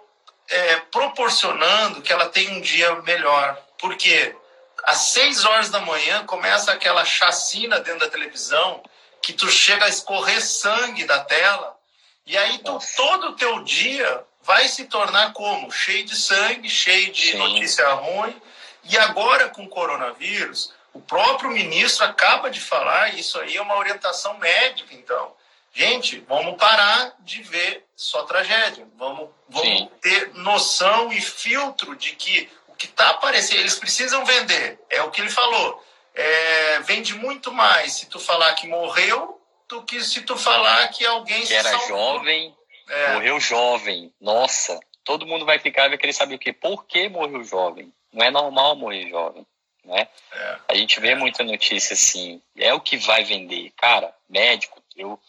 Speaker 1: é, proporcionando que ela tenha um dia melhor, porque às seis horas da manhã começa aquela chacina dentro da televisão que tu chega a escorrer sangue da tela e aí tu, todo o teu dia vai se tornar como? Cheio de sangue, cheio de Sim. notícia ruim. E agora, com o coronavírus, o próprio ministro acaba de falar, isso aí é uma orientação médica, então. Gente, vamos parar de ver só tragédia. Vamos, vamos ter noção e filtro de que o que está aparecendo, eles precisam vender. É o que ele falou. É, vende muito mais se tu falar que morreu do que se tu falar que alguém
Speaker 2: que era salvou. jovem é. Morreu jovem. Nossa, todo mundo vai ficar e vai querer saber o quê? Por que morreu jovem? Não é normal morrer jovem, né? É. A gente vê muita notícia assim. É o que vai vender. Cara, médico, eu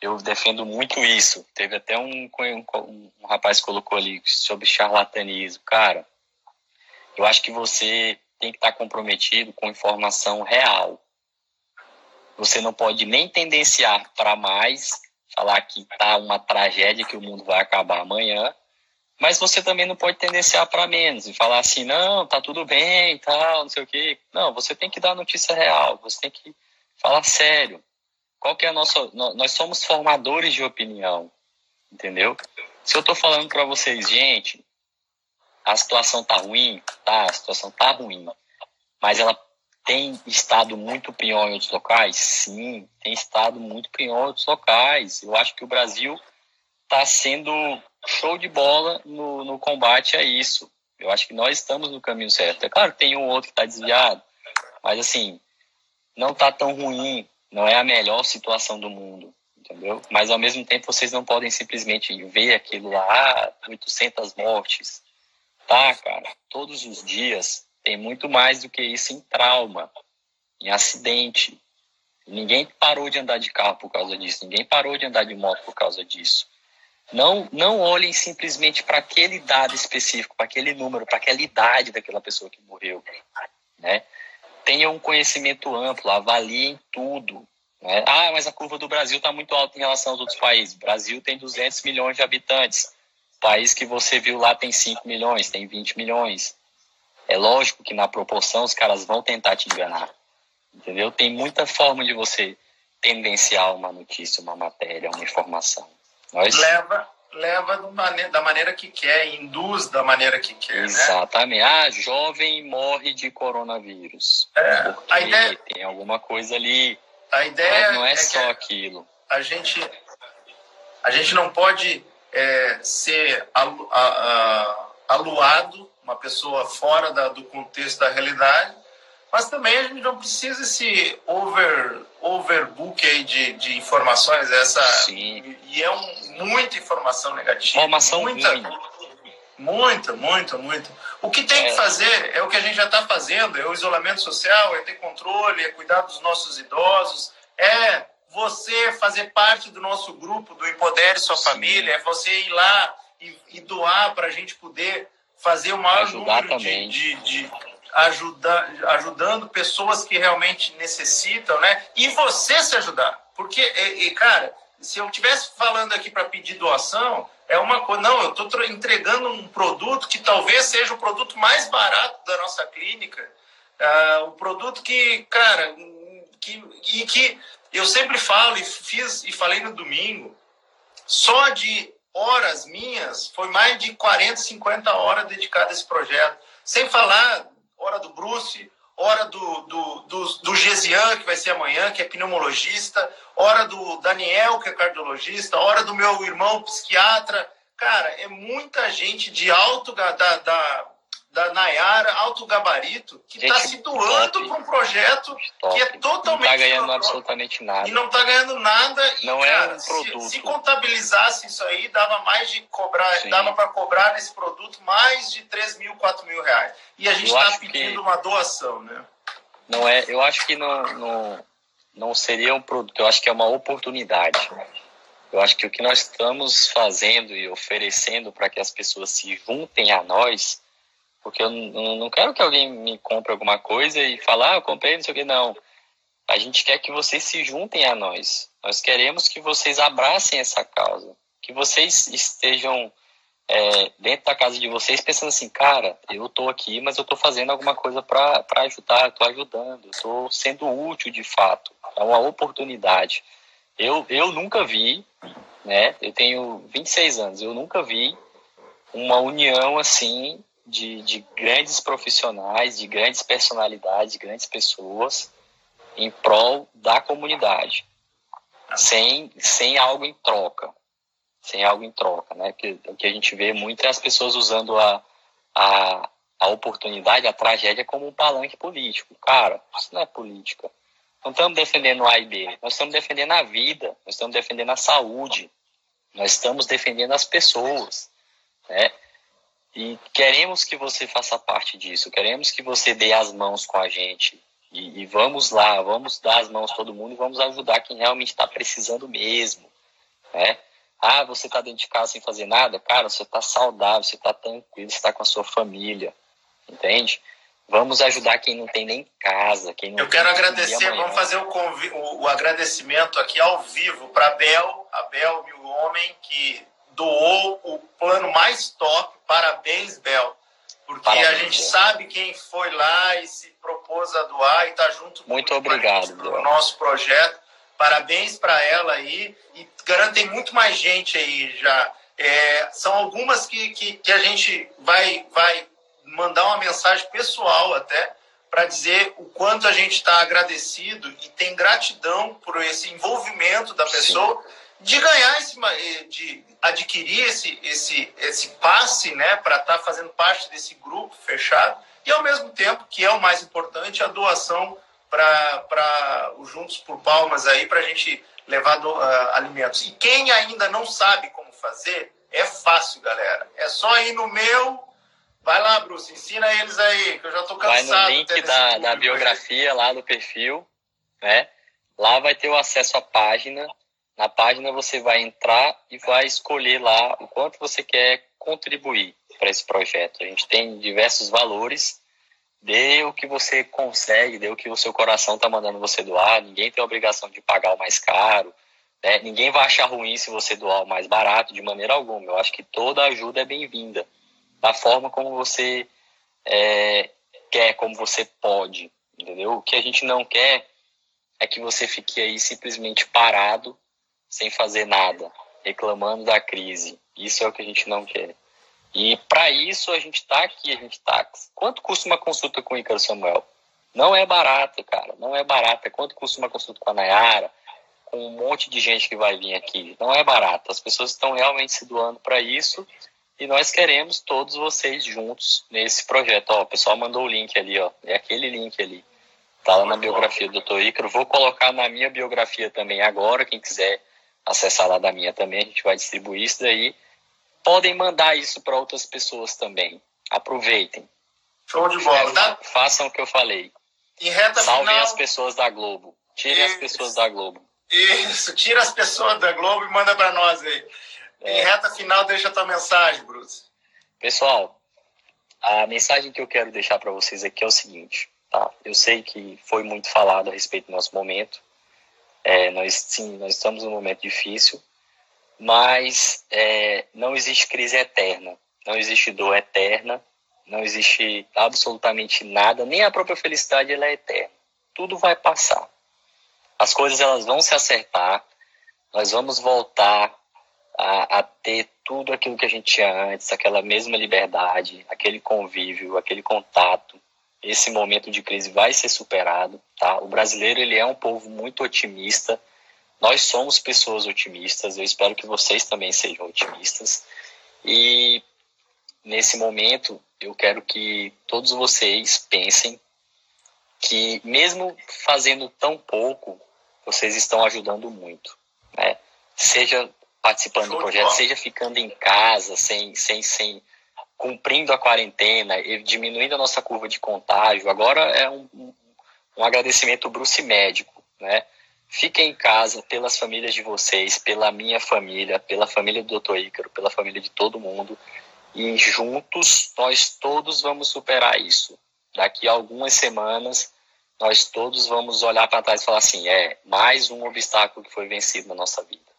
Speaker 2: eu defendo muito isso. Teve até um, um, um rapaz que colocou ali sobre charlatanismo. Cara, eu acho que você tem que estar comprometido com informação real. Você não pode nem tendenciar para mais falar que tá uma tragédia, que o mundo vai acabar amanhã, mas você também não pode tendenciar para menos e falar assim, não, tá tudo bem, tal, não sei o quê. Não, você tem que dar notícia real, você tem que falar sério. Qual que é a nossa... Nós somos formadores de opinião, entendeu? Se eu tô falando para vocês, gente, a situação tá ruim, tá, a situação tá ruim, mas ela tem estado muito pior em outros locais? Sim, tem estado muito pior em outros locais. Eu acho que o Brasil está sendo show de bola no, no combate a isso. Eu acho que nós estamos no caminho certo. É claro que tem um outro que está desviado, mas assim, não está tão ruim, não é a melhor situação do mundo, entendeu? Mas ao mesmo tempo vocês não podem simplesmente ver aquilo lá, 800 mortes. Tá, cara, todos os dias tem muito mais do que isso em trauma, em acidente. Ninguém parou de andar de carro por causa disso, ninguém parou de andar de moto por causa disso. Não, não olhem simplesmente para aquele dado específico, para aquele número, para aquela idade daquela pessoa que morreu. Né? Tenham um conhecimento amplo, avaliem tudo. Né? Ah, mas a curva do Brasil está muito alta em relação aos outros países. O Brasil tem 200 milhões de habitantes. O país que você viu lá tem 5 milhões, tem 20 milhões. É lógico que na proporção os caras vão tentar te enganar. Entendeu? Tem muita forma de você tendenciar uma notícia, uma matéria, uma informação.
Speaker 1: Nós... Leva, leva da maneira que quer, induz da maneira que quer. Né?
Speaker 2: Exatamente. Né? Ah, jovem morre de coronavírus.
Speaker 1: É, a ideia...
Speaker 2: tem alguma coisa ali.
Speaker 1: A ideia
Speaker 2: não é, é só aquilo.
Speaker 1: A gente, a gente não pode é, ser alu, a, a, aluado, uma pessoa fora da, do contexto da realidade, mas também a gente não precisa esse over, overbook aí de, de informações. Essa,
Speaker 2: Sim.
Speaker 1: E é um, muita informação negativa.
Speaker 2: Informação
Speaker 1: muita,
Speaker 2: ruim.
Speaker 1: Muita, muita, muita. O que tem é. que fazer é o que a gente já está fazendo: é o isolamento social, é ter controle, é cuidar dos nossos idosos, é você fazer parte do nosso grupo, do Empodere Sua Sim. Família, é você ir lá e, e doar para a gente poder fazer o maior
Speaker 2: Ajudar
Speaker 1: número de, de, de ajuda, ajudando pessoas que realmente necessitam, né? E você se ajudar. Porque, e, e cara, se eu estivesse falando aqui para pedir doação, é uma coisa. Não, eu estou entregando um produto que talvez seja o produto mais barato da nossa clínica. Uh, o produto que, cara, que, e que eu sempre falo e fiz e falei no domingo, só de horas minhas foi mais de 40, 50 horas dedicadas a esse projeto. Sem falar hora do Bruce, hora do, do, do, do Gesian, que vai ser amanhã, que é pneumologista, hora do Daniel, que é cardiologista, hora do meu irmão psiquiatra. Cara, é muita gente de alto da, da, da Nayara, alto gabarito, que está se doando para um projeto top. que é totalmente. Não
Speaker 2: está ganhando absolutamente nada.
Speaker 1: E não está ganhando nada.
Speaker 2: Não
Speaker 1: e,
Speaker 2: é cara, um produto.
Speaker 1: Se, se, contabilizasse isso aí, dava mais de cobrar, Sim. dava para cobrar nesse produto mais de 3 mil, 4 mil reais. E a gente está pedindo que... uma doação, né?
Speaker 2: Não é, eu acho que não, não, não seria um produto, eu acho que é uma oportunidade. Eu acho que o que nós estamos fazendo e oferecendo para que as pessoas se juntem a nós porque eu não quero que alguém me compre alguma coisa e fale, ah, eu comprei, não sei o que, não. A gente quer que vocês se juntem a nós. Nós queremos que vocês abracem essa causa. Que vocês estejam é, dentro da casa de vocês pensando assim, cara, eu estou aqui, mas eu estou fazendo alguma coisa para ajudar, estou ajudando, estou sendo útil de fato. É uma oportunidade. Eu, eu nunca vi, né? Eu tenho 26 anos, eu nunca vi uma união assim de, de grandes profissionais, de grandes personalidades, de grandes pessoas em prol da comunidade, sem, sem algo em troca. Sem algo em troca, né? Porque o que a gente vê muito é as pessoas usando a, a, a oportunidade, a tragédia como um palanque político. Cara, isso não é política. Não estamos defendendo A B, nós estamos defendendo a vida, nós estamos defendendo a saúde, nós estamos defendendo as pessoas. Né? E queremos que você faça parte disso, queremos que você dê as mãos com a gente. E, e vamos lá, vamos dar as mãos todo mundo e vamos ajudar quem realmente está precisando mesmo. Né? Ah, você está dentro de casa sem fazer nada? Cara, você está saudável, você está tranquilo, você está com a sua família. Entende? Vamos ajudar quem não tem nem casa. Quem
Speaker 1: Eu quero agradecer, vamos fazer o, o, o agradecimento aqui ao vivo para a Bel, a Bel, homem, que doou o plano mais top. Parabéns, Bel. Porque Parabéns, a gente Bel. sabe quem foi lá e se propôs a doar e está junto
Speaker 2: muito obrigado
Speaker 1: no nosso projeto. Parabéns para ela aí e garantem muito mais gente aí já. É, são algumas que, que, que, a gente vai, vai mandar uma mensagem pessoal até para dizer o quanto a gente está agradecido e tem gratidão por esse envolvimento da pessoa. Sim de ganhar esse, eh, de adquirir esse, esse, esse passe, né, para estar tá fazendo parte desse grupo fechado e ao mesmo tempo, que é o mais importante, a doação para o Juntos por Palmas aí para a gente levar do, uh, alimentos. E quem ainda não sabe como fazer, é fácil, galera. É só ir no meu. Vai lá, Bruce, ensina eles aí, que eu já estou cansado.
Speaker 2: Vai no link da, da biografia aí. lá do perfil, né? Lá vai ter o acesso à página Na página você vai entrar e vai escolher lá o quanto você quer contribuir para esse projeto. A gente tem diversos valores. Dê o que você consegue, dê o que o seu coração está mandando você doar. Ninguém tem a obrigação de pagar o mais caro. Né? Ninguém vai achar ruim se você doar o mais barato, de maneira alguma. Eu acho que toda ajuda é bem-vinda, da forma como você é, quer, como você pode, entendeu? O que a gente não quer é que você fique aí simplesmente parado, sem fazer nada, reclamando da crise. Isso é o que a gente não quer. E para isso a gente está aqui, a gente está. Quanto custa uma consulta com o Ícaro Samuel? Não é barato, cara. Não é barato. É quanto custa uma consulta com a Nayara? Com um monte de gente que vai vir aqui. Não é barato. As pessoas estão realmente se doando para isso. E nós queremos todos vocês juntos nesse projeto. Ó, o pessoal mandou o link ali, ó. É aquele link ali. Tá lá na biografia do Dr. Ícaro. Vou colocar na minha biografia também agora. Quem quiser acessar lá da minha também, a gente vai distribuir isso daí podem mandar isso para outras pessoas também. Aproveitem.
Speaker 1: Show de bola.
Speaker 2: É, façam o que eu falei.
Speaker 1: Em reta
Speaker 2: Salvem
Speaker 1: final...
Speaker 2: as pessoas da Globo. Tirem isso. as pessoas da Globo.
Speaker 1: Isso, tira as pessoas da Globo e manda para nós aí. É. Em reta final, deixa a tua mensagem, Bruce.
Speaker 2: Pessoal, a mensagem que eu quero deixar para vocês aqui é o seguinte, tá? Eu sei que foi muito falado a respeito do nosso momento. É, nós sim, nós estamos num momento difícil, mas é, não existe crise eterna, não existe dor eterna, não existe absolutamente nada, nem a própria felicidade ela é eterna. Tudo vai passar. As coisas elas vão se acertar, nós vamos voltar a, a ter tudo aquilo que a gente tinha antes, aquela mesma liberdade, aquele convívio, aquele contato. Esse momento de crise vai ser superado, tá? O brasileiro ele é um povo muito otimista, nós somos pessoas otimistas, eu espero que vocês também sejam otimistas. E nesse momento, eu quero que todos vocês pensem que, mesmo fazendo tão pouco, vocês estão ajudando muito. Né? Seja participando do projeto, seja ficando em casa, sem, sem, sem cumprindo a quarentena, diminuindo a nossa curva de contágio. Agora é um, um agradecimento Bruce médico, né? Fiquem em casa pelas famílias de vocês, pela minha família, pela família do Dr. Ícaro, pela família de todo mundo. E juntos nós todos vamos superar isso. Daqui a algumas semanas, nós todos vamos olhar para trás e falar assim: é mais um obstáculo que foi vencido na nossa vida.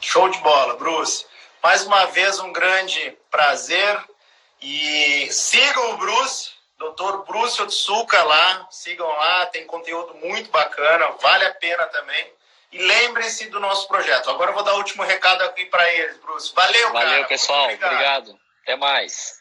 Speaker 1: Show de bola, Bruce. Mais uma vez, um grande prazer. E sigam o Bruce Doutor Bruce Otsuka lá, sigam lá, tem conteúdo muito bacana, vale a pena também. E lembrem-se do nosso projeto. Agora eu vou dar o último recado aqui para eles, Bruce. Valeu,
Speaker 2: Valeu,
Speaker 1: cara.
Speaker 2: pessoal. Obrigado. obrigado. Até mais.